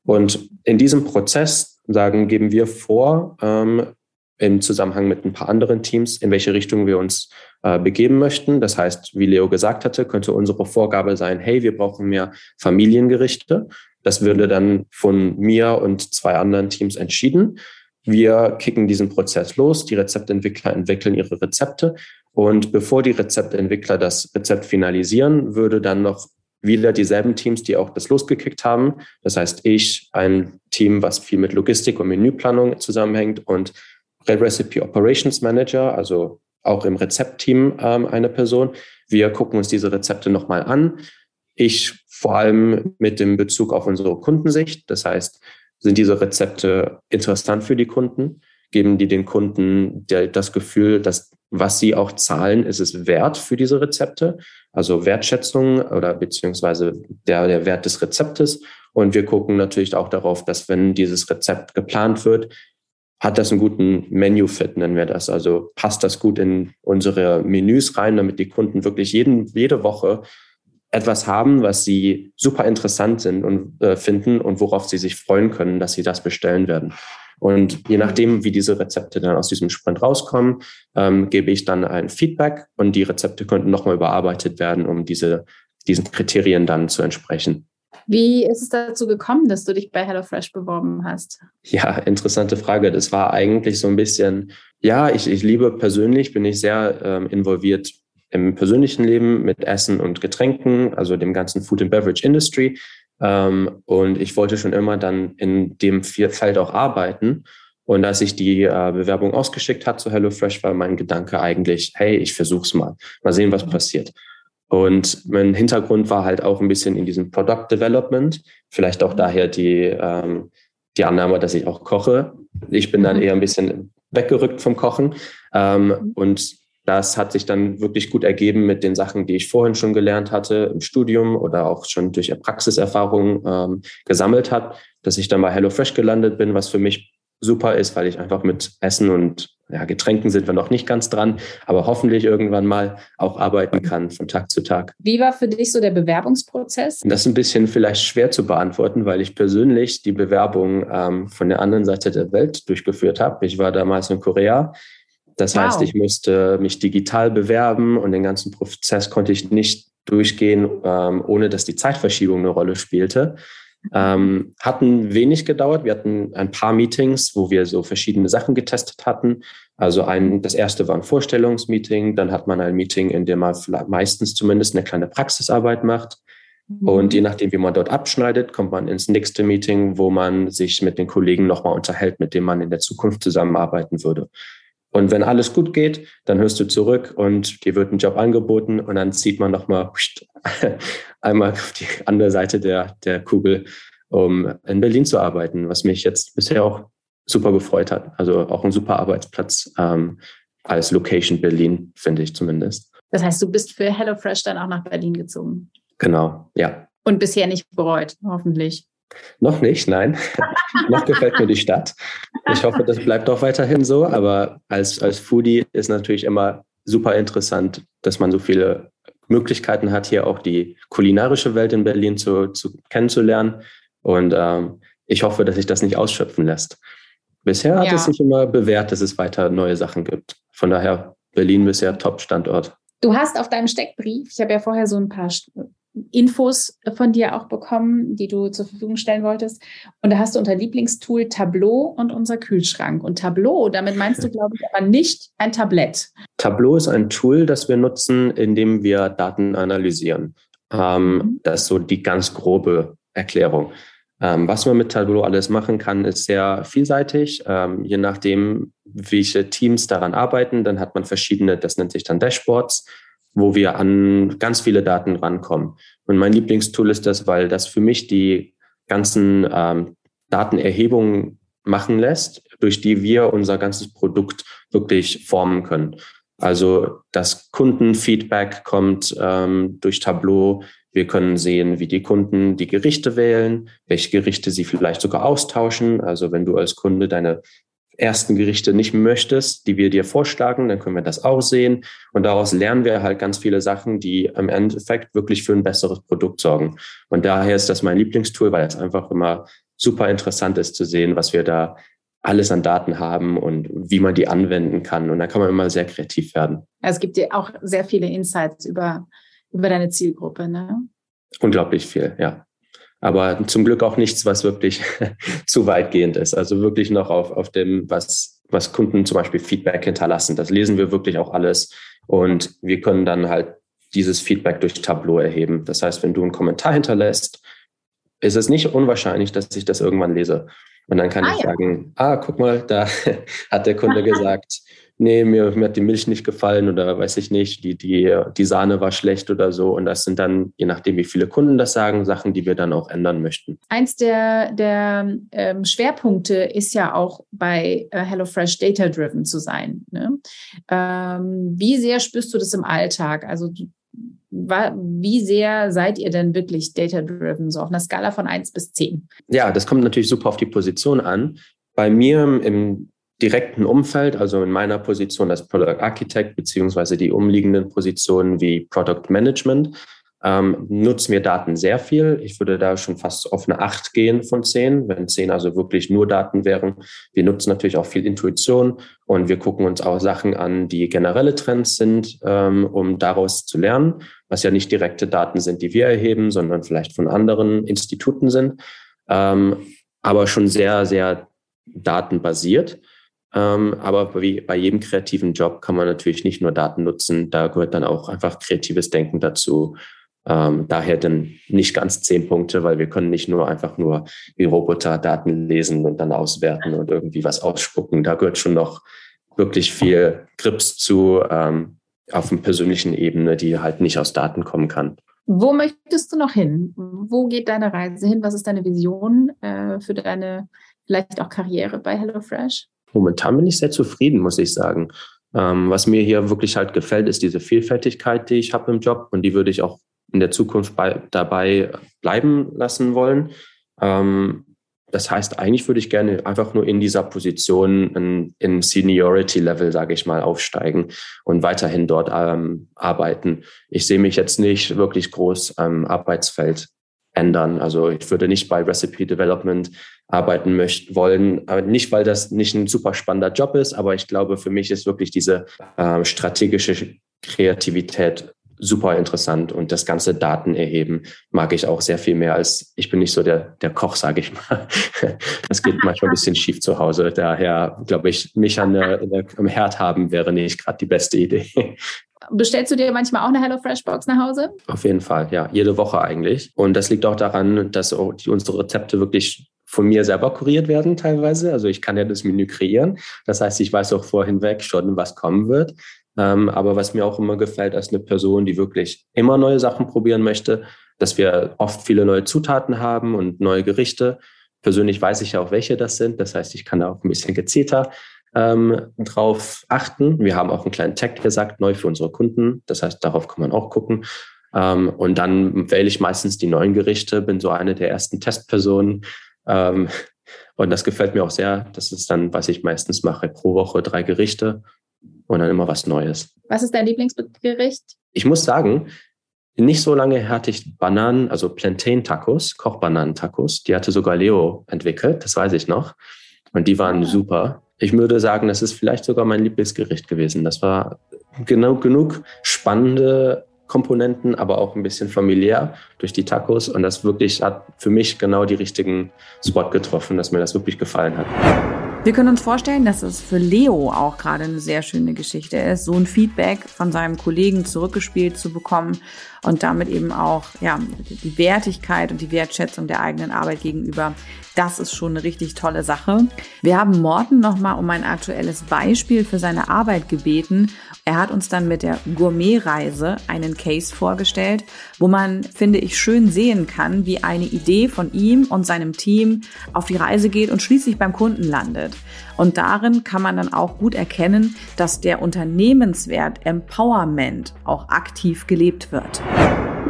[SPEAKER 4] Und in diesem Prozess sagen, geben wir vor, ähm, im Zusammenhang mit ein paar anderen Teams, in welche Richtung wir uns äh, begeben möchten. Das heißt, wie Leo gesagt hatte, könnte unsere Vorgabe sein, hey, wir brauchen mehr Familiengerichte. Das würde dann von mir und zwei anderen Teams entschieden. Wir kicken diesen Prozess los. Die Rezeptentwickler entwickeln ihre Rezepte. Und bevor die Rezeptentwickler das Rezept finalisieren, würde dann noch wieder dieselben Teams, die auch das losgekickt haben. Das heißt, ich, ein Team, was viel mit Logistik und Menüplanung zusammenhängt und Red Recipe Operations Manager, also auch im Rezeptteam ähm, eine Person. Wir gucken uns diese Rezepte nochmal an. Ich vor allem mit dem Bezug auf unsere Kundensicht. Das heißt, sind diese Rezepte interessant für die Kunden? Geben die den Kunden das Gefühl, dass was sie auch zahlen, ist es wert für diese Rezepte? Also Wertschätzung oder beziehungsweise der, der Wert des Rezeptes. Und wir gucken natürlich auch darauf, dass wenn dieses Rezept geplant wird, hat das einen guten Menu-Fit, nennen wir das. Also passt das gut in unsere Menüs rein, damit die Kunden wirklich jeden, jede Woche etwas haben, was sie super interessant sind und äh, finden und worauf sie sich freuen können, dass sie das bestellen werden. Und je nachdem, wie diese Rezepte dann aus diesem Sprint rauskommen, ähm, gebe ich dann ein Feedback und die Rezepte könnten nochmal überarbeitet werden, um diese, diesen Kriterien dann zu entsprechen.
[SPEAKER 3] Wie ist es dazu gekommen, dass du dich bei HelloFresh beworben hast?
[SPEAKER 4] Ja, interessante Frage. Das war eigentlich so ein bisschen, ja, ich, ich liebe persönlich, bin ich sehr ähm, involviert im persönlichen Leben mit Essen und Getränken, also dem ganzen Food and Beverage Industry. Ähm, und ich wollte schon immer dann in dem Feld auch arbeiten. Und als ich die äh, Bewerbung ausgeschickt hat zu HelloFresh, war mein Gedanke eigentlich, hey, ich versuch's mal, mal sehen, was passiert. Und mein Hintergrund war halt auch ein bisschen in diesem Product Development, vielleicht auch daher die, ähm, die Annahme, dass ich auch koche. Ich bin dann mhm. eher ein bisschen weggerückt vom Kochen ähm, und das hat sich dann wirklich gut ergeben mit den Sachen, die ich vorhin schon gelernt hatte im Studium oder auch schon durch Praxiserfahrung ähm, gesammelt hat, dass ich dann bei HelloFresh gelandet bin, was für mich super ist, weil ich einfach mit Essen und ja, Getränken sind wir noch nicht ganz dran, aber hoffentlich irgendwann mal auch arbeiten kann von Tag zu Tag.
[SPEAKER 3] Wie war für dich so der Bewerbungsprozess?
[SPEAKER 4] Das ist ein bisschen vielleicht schwer zu beantworten, weil ich persönlich die Bewerbung ähm, von der anderen Seite der Welt durchgeführt habe. Ich war damals in Korea das wow. heißt, ich musste mich digital bewerben und den ganzen Prozess konnte ich nicht durchgehen, ähm, ohne dass die Zeitverschiebung eine Rolle spielte. Ähm, hatten wenig gedauert. Wir hatten ein paar Meetings, wo wir so verschiedene Sachen getestet hatten. Also ein, das erste war ein Vorstellungsmeeting, dann hat man ein Meeting, in dem man meistens zumindest eine kleine Praxisarbeit macht. Mhm. Und je nachdem, wie man dort abschneidet, kommt man ins nächste Meeting, wo man sich mit den Kollegen nochmal unterhält, mit denen man in der Zukunft zusammenarbeiten würde. Und wenn alles gut geht, dann hörst du zurück und dir wird ein Job angeboten und dann zieht man nochmal (laughs) einmal auf die andere Seite der, der Kugel, um in Berlin zu arbeiten, was mich jetzt bisher auch super gefreut hat. Also auch ein super Arbeitsplatz ähm, als Location Berlin, finde ich zumindest.
[SPEAKER 3] Das heißt, du bist für HelloFresh dann auch nach Berlin gezogen?
[SPEAKER 4] Genau, ja.
[SPEAKER 3] Und bisher nicht bereut, hoffentlich.
[SPEAKER 4] Noch nicht, nein. (laughs) Noch gefällt mir die Stadt. Ich hoffe, das bleibt auch weiterhin so. Aber als, als Foodie ist natürlich immer super interessant, dass man so viele Möglichkeiten hat, hier auch die kulinarische Welt in Berlin zu, zu kennenzulernen. Und ähm, ich hoffe, dass sich das nicht ausschöpfen lässt. Bisher hat ja. es sich immer bewährt, dass es weiter neue Sachen gibt. Von daher Berlin bisher Top-Standort.
[SPEAKER 3] Du hast auf deinem Steckbrief, ich habe ja vorher so ein paar Infos von dir auch bekommen, die du zur Verfügung stellen wolltest. Und da hast du unter Lieblingstool Tableau und unser Kühlschrank. Und Tableau, damit meinst du, glaube ich, aber nicht ein Tablett.
[SPEAKER 4] Tableau ist ein Tool, das wir nutzen, indem wir Daten analysieren. Ähm, mhm. Das ist so die ganz grobe Erklärung. Ähm, was man mit Tableau alles machen kann, ist sehr vielseitig. Ähm, je nachdem, welche Teams daran arbeiten, dann hat man verschiedene, das nennt sich dann Dashboards wo wir an ganz viele Daten rankommen. Und mein Lieblingstool ist das, weil das für mich die ganzen ähm, Datenerhebungen machen lässt, durch die wir unser ganzes Produkt wirklich formen können. Also das Kundenfeedback kommt ähm, durch Tableau. Wir können sehen, wie die Kunden die Gerichte wählen, welche Gerichte sie vielleicht sogar austauschen. Also wenn du als Kunde deine ersten Gerichte nicht möchtest, die wir dir vorschlagen, dann können wir das auch sehen. Und daraus lernen wir halt ganz viele Sachen, die im Endeffekt wirklich für ein besseres Produkt sorgen. Und daher ist das mein Lieblingstool, weil es einfach immer super interessant ist zu sehen, was wir da alles an Daten haben und wie man die anwenden kann. Und da kann man immer sehr kreativ werden.
[SPEAKER 3] Es gibt dir auch sehr viele Insights über, über deine Zielgruppe, ne?
[SPEAKER 4] Unglaublich viel, ja aber zum Glück auch nichts, was wirklich (laughs) zu weitgehend ist. Also wirklich noch auf, auf dem, was, was Kunden zum Beispiel Feedback hinterlassen. Das lesen wir wirklich auch alles und wir können dann halt dieses Feedback durch Tableau erheben. Das heißt, wenn du einen Kommentar hinterlässt, ist es nicht unwahrscheinlich, dass ich das irgendwann lese. Und dann kann ah, ich ja. sagen, ah, guck mal, da (laughs) hat der Kunde (laughs) gesagt, nee, mir, mir hat die Milch nicht gefallen oder weiß ich nicht, die, die, die Sahne war schlecht oder so. Und das sind dann, je nachdem, wie viele Kunden das sagen, Sachen, die wir dann auch ändern möchten.
[SPEAKER 3] Eins der, der ähm, Schwerpunkte ist ja auch bei äh, HelloFresh data-driven zu sein. Ne? Ähm, wie sehr spürst du das im Alltag? Also wie sehr seid ihr denn wirklich data-driven, so auf einer Skala von 1 bis 10?
[SPEAKER 4] Ja, das kommt natürlich super auf die Position an. Bei mir im direkten Umfeld, also in meiner Position als Product Architect beziehungsweise die umliegenden Positionen wie Product Management, ähm, nutzen wir Daten sehr viel. Ich würde da schon fast auf eine 8 gehen von 10, wenn 10 also wirklich nur Daten wären. Wir nutzen natürlich auch viel Intuition und wir gucken uns auch Sachen an, die generelle Trends sind, ähm, um daraus zu lernen, was ja nicht direkte Daten sind, die wir erheben, sondern vielleicht von anderen Instituten sind, ähm, aber schon sehr, sehr datenbasiert. Ähm, aber wie bei jedem kreativen Job kann man natürlich nicht nur Daten nutzen, da gehört dann auch einfach kreatives Denken dazu. Ähm, daher dann nicht ganz zehn Punkte, weil wir können nicht nur einfach nur wie Roboter Daten lesen und dann auswerten und irgendwie was ausspucken. Da gehört schon noch wirklich viel Grips zu ähm, auf einer persönlichen Ebene, die halt nicht aus Daten kommen kann.
[SPEAKER 3] Wo möchtest du noch hin? Wo geht deine Reise hin? Was ist deine Vision äh, für deine vielleicht auch Karriere bei HelloFresh?
[SPEAKER 4] Momentan bin ich sehr zufrieden, muss ich sagen. Ähm, was mir hier wirklich halt gefällt, ist diese Vielfältigkeit, die ich habe im Job und die würde ich auch in der Zukunft bei, dabei bleiben lassen wollen. Ähm, das heißt, eigentlich würde ich gerne einfach nur in dieser Position in, in Seniority-Level, sage ich mal, aufsteigen und weiterhin dort ähm, arbeiten. Ich sehe mich jetzt nicht wirklich groß am Arbeitsfeld ändern. Also ich würde nicht bei Recipe Development arbeiten möchten wollen, aber nicht, weil das nicht ein super spannender Job ist, aber ich glaube, für mich ist wirklich diese äh, strategische Kreativität super interessant und das ganze Daten erheben mag ich auch sehr viel mehr als ich bin nicht so der, der Koch, sage ich mal. (laughs) Das geht manchmal ein bisschen schief zu Hause. Daher glaube ich, mich an der, am Herd haben wäre nicht gerade die beste Idee.
[SPEAKER 3] Bestellst du dir manchmal auch eine HelloFresh-Box nach Hause?
[SPEAKER 4] Auf jeden Fall, ja. Jede Woche eigentlich. Und das liegt auch daran, dass unsere Rezepte wirklich von mir selber kuriert werden teilweise. Also ich kann ja das Menü kreieren. Das heißt, ich weiß auch vorhinweg schon, was kommen wird. Ähm, aber was mir auch immer gefällt als eine Person, die wirklich immer neue Sachen probieren möchte, dass wir oft viele neue Zutaten haben und neue Gerichte. Persönlich weiß ich ja auch, welche das sind. Das heißt, ich kann da auch ein bisschen gezielter ähm, drauf achten. Wir haben auch einen kleinen Tag gesagt, neu für unsere Kunden. Das heißt, darauf kann man auch gucken. Ähm, und dann wähle ich meistens die neuen Gerichte, bin so eine der ersten Testpersonen. Ähm, und das gefällt mir auch sehr. Das ist dann, was ich meistens mache, pro Woche drei Gerichte und dann immer was Neues.
[SPEAKER 3] Was ist dein Lieblingsgericht?
[SPEAKER 4] Ich muss sagen, nicht so lange hatte ich Bananen, also Plantain-Tacos, Kochbananen-Tacos. Die hatte sogar Leo entwickelt, das weiß ich noch. Und die waren ah. super. Ich würde sagen, das ist vielleicht sogar mein Lieblingsgericht gewesen. Das war genau genug spannende Komponenten, aber auch ein bisschen familiär durch die Tacos. Und das wirklich hat für mich genau die richtigen Spot getroffen, dass mir das wirklich gefallen hat.
[SPEAKER 1] Wir können uns vorstellen, dass es für Leo auch gerade eine sehr schöne Geschichte ist, so ein Feedback von seinem Kollegen zurückgespielt zu bekommen und damit eben auch ja, die Wertigkeit und die Wertschätzung der eigenen Arbeit gegenüber. Das ist schon eine richtig tolle Sache. Wir haben Morten nochmal um ein aktuelles Beispiel für seine Arbeit gebeten er hat uns dann mit der Gourmet-Reise einen Case vorgestellt, wo man, finde ich, schön sehen kann, wie eine Idee von ihm und seinem Team auf die Reise geht und schließlich beim Kunden landet. Und darin kann man dann auch gut erkennen, dass der Unternehmenswert Empowerment auch aktiv gelebt wird.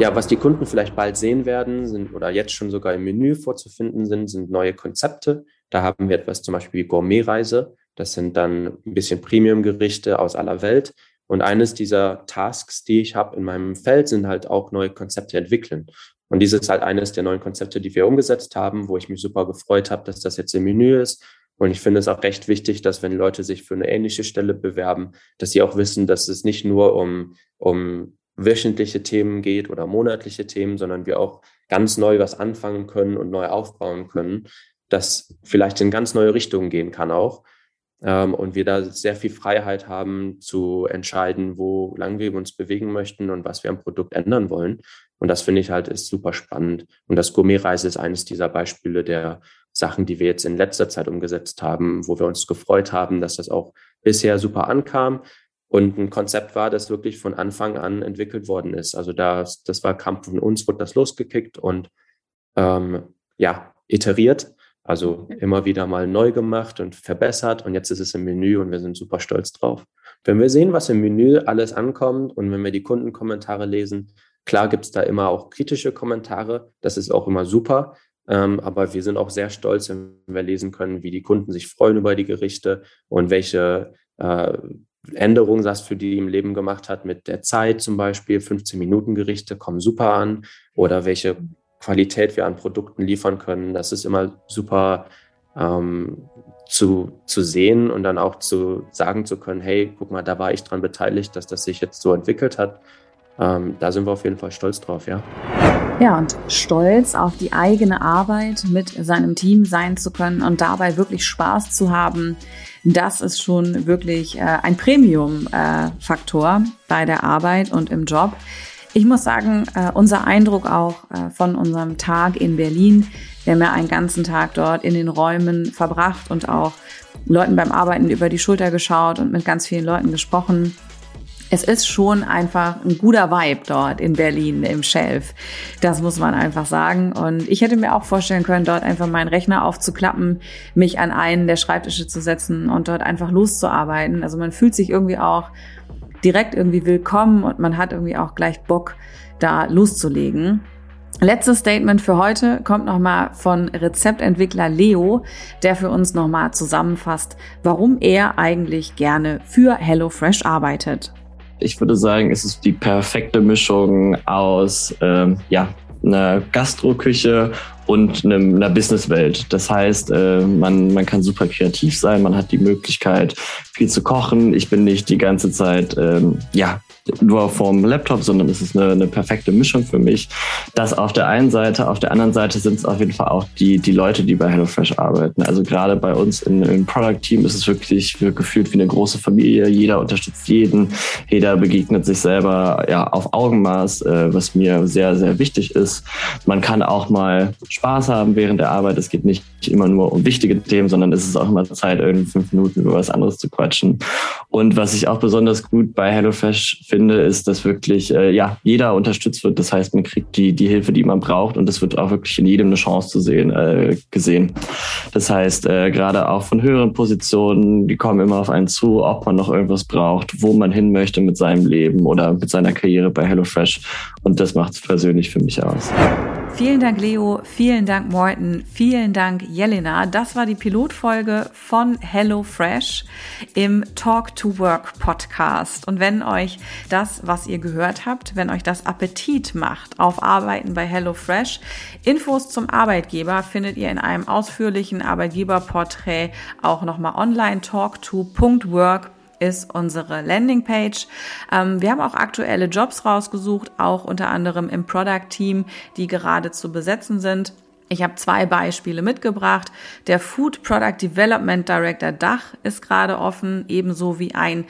[SPEAKER 4] Ja, was die Kunden vielleicht bald sehen werden, sind oder jetzt schon sogar im Menü vorzufinden sind, sind neue Konzepte. Da haben wir etwas zum Beispiel wie Gourmet-Reise. Das sind dann ein bisschen Premium-Gerichte aus aller Welt. Und eines dieser Tasks, die ich habe in meinem Feld, sind halt auch neue Konzepte entwickeln. Und dieses ist halt eines der neuen Konzepte, die wir umgesetzt haben, wo ich mich super gefreut habe, dass das jetzt im Menü ist. Und ich finde es auch recht wichtig, dass wenn Leute sich für eine ähnliche Stelle bewerben, dass sie auch wissen, dass es nicht nur um, um wöchentliche Themen geht oder monatliche Themen, sondern wir auch ganz neu was anfangen können und neu aufbauen können, das vielleicht in ganz neue Richtungen gehen kann auch ähm, und wir da sehr viel Freiheit haben zu entscheiden, wo lang wir uns bewegen möchten und was wir am Produkt ändern wollen. Und das finde ich halt ist super spannend. Und das Gourmet-Reise ist eines dieser Beispiele der Sachen, die wir jetzt in letzter Zeit umgesetzt haben, wo wir uns gefreut haben, dass das auch bisher super ankam. Und ein Konzept war, das wirklich von Anfang an entwickelt worden ist. Also das, das war Kampf von uns, wurde das losgekickt und ähm, ja, iteriert. Also immer wieder mal neu gemacht und verbessert. Und jetzt ist es im Menü und wir sind super stolz drauf. Wenn wir sehen, was im Menü alles ankommt und wenn wir die Kundenkommentare lesen, klar gibt es da immer auch kritische Kommentare, das ist auch immer super, aber wir sind auch sehr stolz, wenn wir lesen können, wie die Kunden sich freuen über die Gerichte und welche äh, Änderungen das für die im Leben gemacht hat mit der Zeit zum Beispiel. 15 Minuten Gerichte kommen super an oder welche Qualität wir an Produkten liefern können. Das ist immer super ähm, zu, zu sehen und dann auch zu sagen zu können, hey, guck mal, da war ich dran beteiligt, dass das sich jetzt so entwickelt hat. Ähm, da sind wir auf jeden Fall stolz drauf, ja.
[SPEAKER 1] Ja, und stolz auf die eigene Arbeit mit seinem Team sein zu können und dabei wirklich Spaß zu haben, das ist schon wirklich äh, ein Premium-Faktor äh, bei der Arbeit und im Job. Ich muss sagen, äh, unser Eindruck auch äh, von unserem Tag in Berlin, wir haben ja einen ganzen Tag dort in den Räumen verbracht und auch Leuten beim Arbeiten über die Schulter geschaut und mit ganz vielen Leuten gesprochen. Es ist schon einfach ein guter Vibe dort in Berlin im Shelf. Das muss man einfach sagen. Und ich hätte mir auch vorstellen können, dort einfach meinen Rechner aufzuklappen, mich an einen der Schreibtische zu setzen und dort einfach loszuarbeiten. Also man fühlt sich irgendwie auch direkt irgendwie willkommen und man hat irgendwie auch gleich Bock, da loszulegen. Letztes Statement für heute kommt nochmal von Rezeptentwickler Leo, der für uns nochmal zusammenfasst, warum er eigentlich gerne für HelloFresh arbeitet.
[SPEAKER 2] Ich würde sagen, es ist die perfekte Mischung aus ähm, ja, einer Gastroküche und einem, einer Businesswelt. Das heißt, äh, man, man kann super kreativ sein, man hat die Möglichkeit, viel zu kochen. Ich bin nicht die ganze Zeit ähm, ja, nur vorm Laptop, sondern es ist eine, eine perfekte Mischung für mich. Das auf der einen Seite, auf der anderen Seite sind es auf jeden Fall auch die, die Leute, die bei HelloFresh arbeiten. Also gerade bei uns im, im Product-Team ist es wirklich gefühlt wie eine große Familie. Jeder unterstützt jeden, jeder begegnet sich selber ja, auf Augenmaß, äh, was mir sehr, sehr wichtig ist. Man kann auch mal Spaß haben während der Arbeit. Es geht nicht immer nur um wichtige Themen, sondern es ist auch immer Zeit, irgendwie fünf Minuten über was anderes zu quatschen. Und was ich auch besonders gut bei HelloFresh finde, ist, dass wirklich äh, ja jeder unterstützt wird. Das heißt, man kriegt die die Hilfe, die man braucht, und es wird auch wirklich in jedem eine Chance zu sehen äh, gesehen. Das heißt, äh, gerade auch von höheren Positionen, die kommen immer auf einen zu, ob man noch irgendwas braucht, wo man hin möchte mit seinem Leben oder mit seiner Karriere bei HelloFresh. Und das macht es persönlich für mich aus.
[SPEAKER 1] Vielen Dank, Leo. Vielen Dank, Morten. Vielen Dank, Jelena. Das war die Pilotfolge von HelloFresh im Talk to Work Podcast. Und wenn euch das, was ihr gehört habt, wenn euch das Appetit macht auf Arbeiten bei HelloFresh, Infos zum Arbeitgeber findet ihr in einem ausführlichen Arbeitgeberporträt auch nochmal online talk2.work ist unsere Landingpage. Ähm, wir haben auch aktuelle Jobs rausgesucht, auch unter anderem im Product Team, die gerade zu besetzen sind. Ich habe zwei Beispiele mitgebracht. Der Food Product Development Director Dach ist gerade offen, ebenso wie ein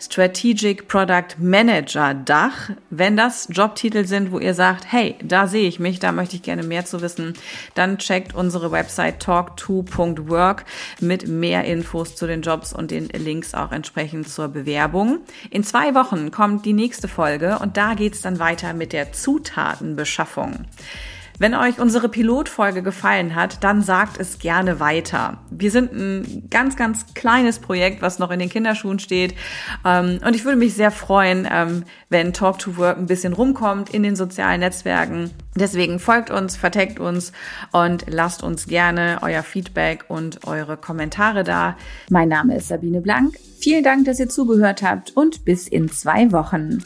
[SPEAKER 1] Strategic Product Manager Dach. Wenn das Jobtitel sind, wo ihr sagt, hey, da sehe ich mich, da möchte ich gerne mehr zu wissen, dann checkt unsere Website talk2.work mit mehr Infos zu den Jobs und den Links auch entsprechend zur Bewerbung. In zwei Wochen kommt die nächste Folge und da geht's dann weiter mit der Zutatenbeschaffung. Wenn euch unsere Pilotfolge gefallen hat, dann sagt es gerne weiter. Wir sind ein ganz, ganz kleines Projekt, was noch in den Kinderschuhen steht. Ähm, und ich würde mich sehr freuen, ähm, wenn Talk to Work ein bisschen rumkommt in den sozialen Netzwerken. Deswegen folgt uns, verteckt uns und lasst uns gerne euer Feedback und eure Kommentare da. Mein Name ist Sabine Blank. Vielen Dank, dass ihr zugehört habt und bis in zwei Wochen.